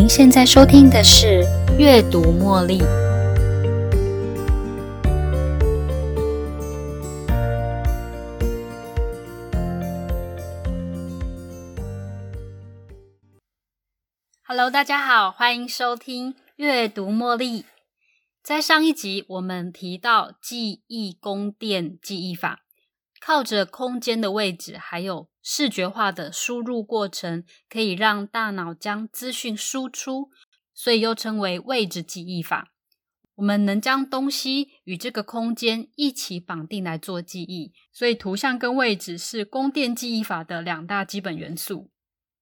您现在收听的是《阅读茉莉》。Hello，大家好，欢迎收听《阅读茉莉》。在上一集，我们提到记忆宫殿记忆法，靠着空间的位置，还有视觉化的输入过程，可以让大脑将资讯输出，所以又称为位置记忆法。我们能将东西与这个空间一起绑定来做记忆，所以图像跟位置是宫殿记忆法的两大基本元素。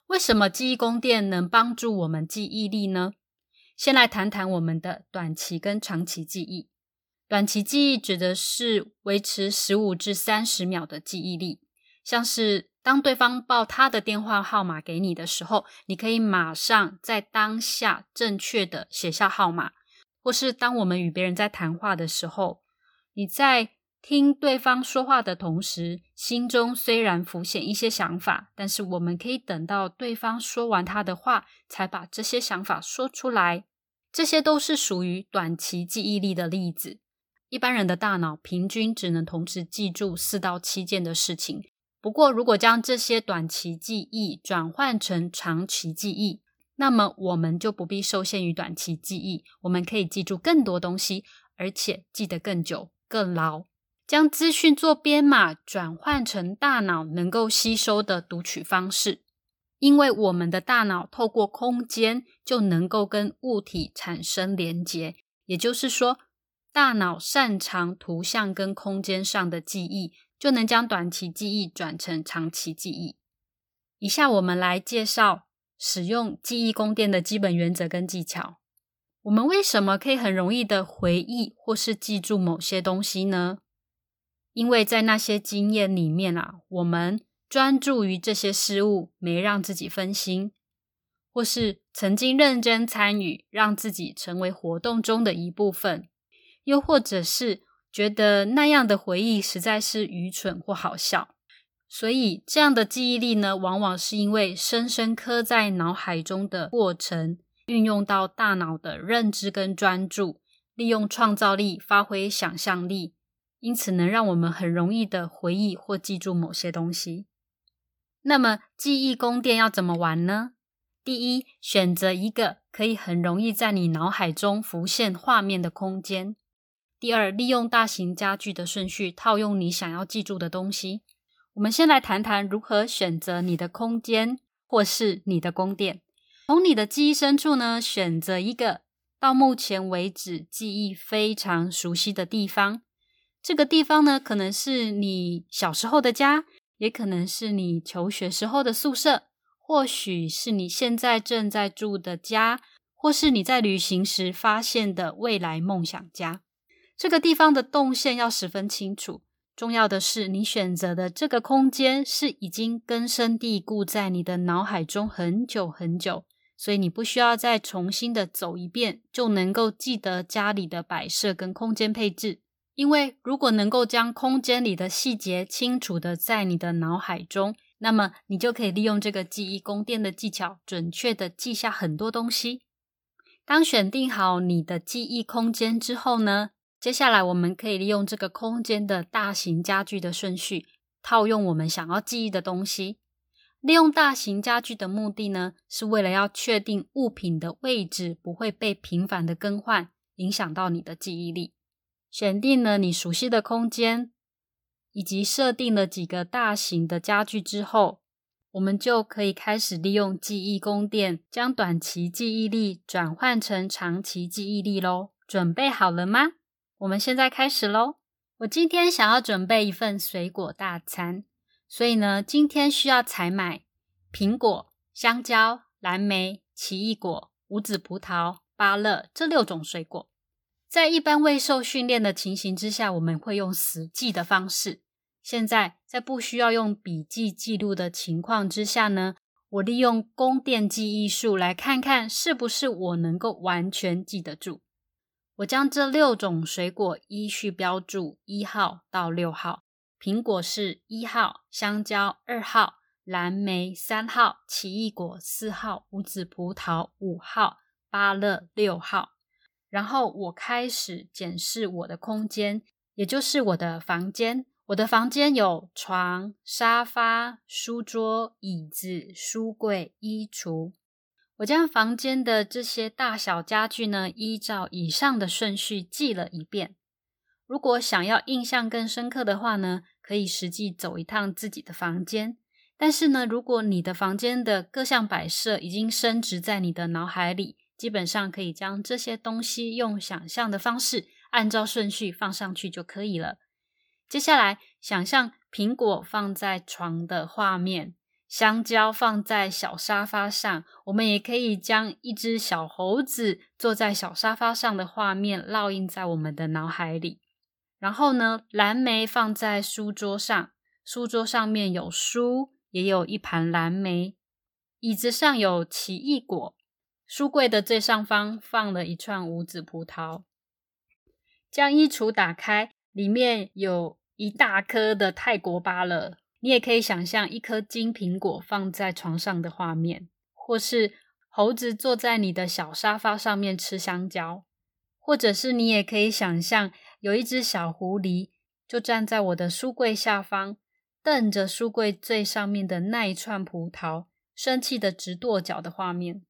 为什么记忆宫殿能帮助我们记忆力呢？先来谈谈我们的短期跟长期记忆。短期记忆指的是维持十五至三十秒的记忆力，像是当对方报他的电话号码给你的时候，你可以马上在当下正确的写下号码；或是当我们与别人在谈话的时候，你在听对方说话的同时，心中虽然浮现一些想法，但是我们可以等到对方说完他的话，才把这些想法说出来。这些都是属于短期记忆力的例子。一般人的大脑平均只能同时记住四到七件的事情。不过，如果将这些短期记忆转换成长期记忆，那么我们就不必受限于短期记忆，我们可以记住更多东西，而且记得更久、更牢。将资讯做编码，转换成大脑能够吸收的读取方式。因为我们的大脑透过空间就能够跟物体产生连结，也就是说。大脑擅长图像跟空间上的记忆，就能将短期记忆转成长期记忆。以下我们来介绍使用记忆宫殿的基本原则跟技巧。我们为什么可以很容易的回忆或是记住某些东西呢？因为在那些经验里面啊，我们专注于这些事物，没让自己分心，或是曾经认真参与，让自己成为活动中的一部分。又或者是觉得那样的回忆实在是愚蠢或好笑，所以这样的记忆力呢，往往是因为深深刻在脑海中的过程，运用到大脑的认知跟专注，利用创造力发挥想象力，因此能让我们很容易的回忆或记住某些东西。那么记忆宫殿要怎么玩呢？第一，选择一个可以很容易在你脑海中浮现画面的空间。第二，利用大型家具的顺序套用你想要记住的东西。我们先来谈谈如何选择你的空间或是你的宫殿。从你的记忆深处呢，选择一个到目前为止记忆非常熟悉的地方。这个地方呢，可能是你小时候的家，也可能是你求学时候的宿舍，或许是你现在正在住的家，或是你在旅行时发现的未来梦想家。这个地方的动线要十分清楚。重要的是，你选择的这个空间是已经根深蒂固在你的脑海中很久很久，所以你不需要再重新的走一遍就能够记得家里的摆设跟空间配置。因为如果能够将空间里的细节清楚的在你的脑海中，那么你就可以利用这个记忆宫殿的技巧，准确的记下很多东西。当选定好你的记忆空间之后呢？接下来，我们可以利用这个空间的大型家具的顺序，套用我们想要记忆的东西。利用大型家具的目的呢，是为了要确定物品的位置不会被频繁的更换，影响到你的记忆力。选定了你熟悉的空间，以及设定了几个大型的家具之后，我们就可以开始利用记忆宫殿，将短期记忆力转换成长期记忆力喽。准备好了吗？我们现在开始喽！我今天想要准备一份水果大餐，所以呢，今天需要采买苹果、香蕉、蓝莓、奇异果、无籽葡萄、芭乐这六种水果。在一般未受训练的情形之下，我们会用死记的方式。现在在不需要用笔记记录的情况之下呢，我利用宫殿记忆术来看看是不是我能够完全记得住。我将这六种水果依序标注一号到六号，苹果是一号，香蕉二号，蓝莓三号、奇异果四号、无籽葡萄五号、芭乐六号。然后我开始检视我的空间，也就是我的房间。我的房间有床、沙发、书桌、椅子、书柜、衣橱。我将房间的这些大小家具呢，依照以上的顺序记了一遍。如果想要印象更深刻的话呢，可以实际走一趟自己的房间。但是呢，如果你的房间的各项摆设已经升值在你的脑海里，基本上可以将这些东西用想象的方式，按照顺序放上去就可以了。接下来，想象苹果放在床的画面，香蕉放在小沙发上。我们也可以将一只小猴子坐在小沙发上的画面烙印在我们的脑海里。然后呢，蓝莓放在书桌上，书桌上面有书，也有一盘蓝莓。椅子上有奇异果，书柜的最上方放了一串无籽葡萄。将衣橱打开，里面有。一大颗的泰国芭乐，你也可以想象一颗金苹果放在床上的画面，或是猴子坐在你的小沙发上面吃香蕉，或者是你也可以想象有一只小狐狸就站在我的书柜下方，瞪着书柜最上面的那一串葡萄，生气的直跺脚的画面。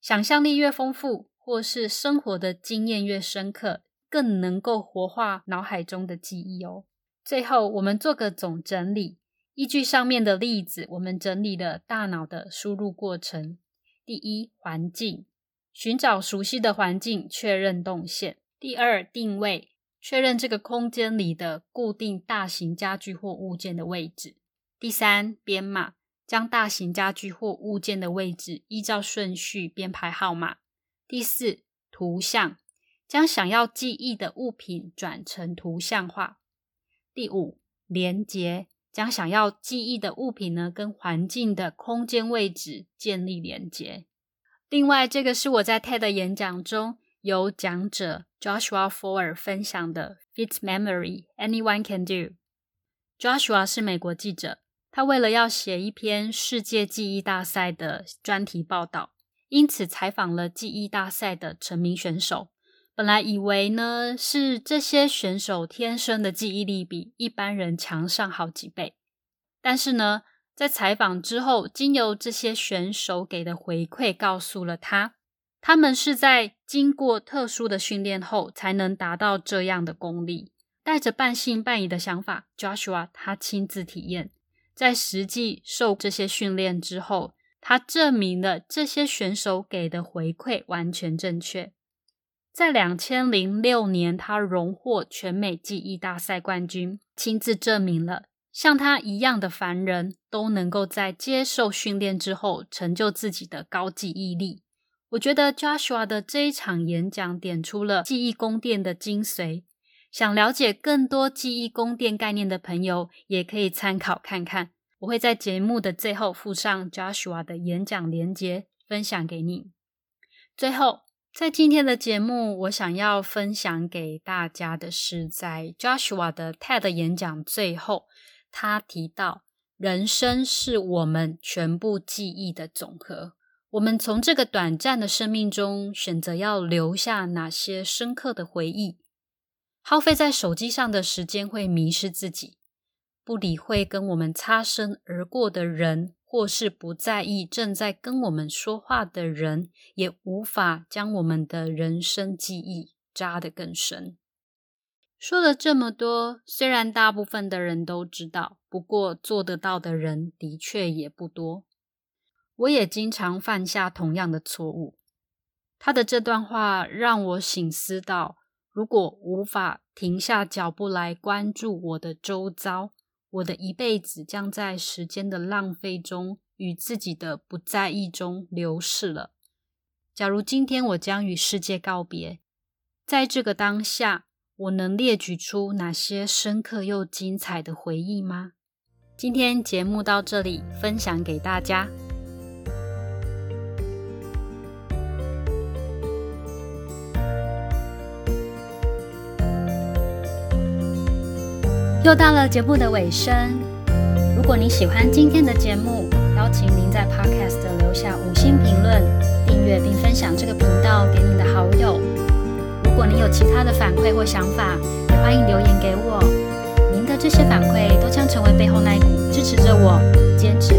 想象力越丰富，或是生活的经验越深刻，更能够活化脑海中的记忆哦。最后，我们做个总整理。依据上面的例子，我们整理了大脑的输入过程。第一，环境，寻找熟悉的环境，确认动线。第二，定位，确认这个空间里的固定大型家具或物件的位置。第三，编码，将大型家具或物件的位置依照顺序编排号码。第四，图像，将想要记忆的物品转成图像化。第五，连接将想要记忆的物品呢，跟环境的空间位置建立连接。另外，这个是我在 TED 演讲中由讲者 Joshua Foer 分享的 “Fit Memory Anyone Can Do”。Joshua 是美国记者，他为了要写一篇世界记忆大赛的专题报道，因此采访了记忆大赛的成名选手。本来以为呢，是这些选手天生的记忆力比一般人强上好几倍，但是呢，在采访之后，经由这些选手给的回馈，告诉了他，他们是在经过特殊的训练后，才能达到这样的功力。带着半信半疑的想法，Joshua 他亲自体验，在实际受这些训练之后，他证明了这些选手给的回馈完全正确。在两千零六年，他荣获全美记忆大赛冠军，亲自证明了像他一样的凡人都能够在接受训练之后成就自己的高记忆力。我觉得 Joshua 的这一场演讲点出了记忆宫殿的精髓。想了解更多记忆宫殿概念的朋友，也可以参考看看。我会在节目的最后附上 Joshua 的演讲连接，分享给你。最后。在今天的节目，我想要分享给大家的是，在 Joshua 的 TED 演讲最后，他提到人生是我们全部记忆的总和。我们从这个短暂的生命中选择要留下哪些深刻的回忆，耗费在手机上的时间会迷失自己，不理会跟我们擦身而过的人。或是不在意正在跟我们说话的人，也无法将我们的人生记忆扎得更深。说了这么多，虽然大部分的人都知道，不过做得到的人的确也不多。我也经常犯下同样的错误。他的这段话让我醒思到：如果无法停下脚步来关注我的周遭。我的一辈子将在时间的浪费中与自己的不在意中流逝了。假如今天我将与世界告别，在这个当下，我能列举出哪些深刻又精彩的回忆吗？今天节目到这里，分享给大家。又到了节目的尾声，如果你喜欢今天的节目，邀请您在 Podcast 留下五星评论、订阅并分享这个频道给你的好友。如果您有其他的反馈或想法，也欢迎留言给我。您的这些反馈都将成为背后那一股支持着我坚持、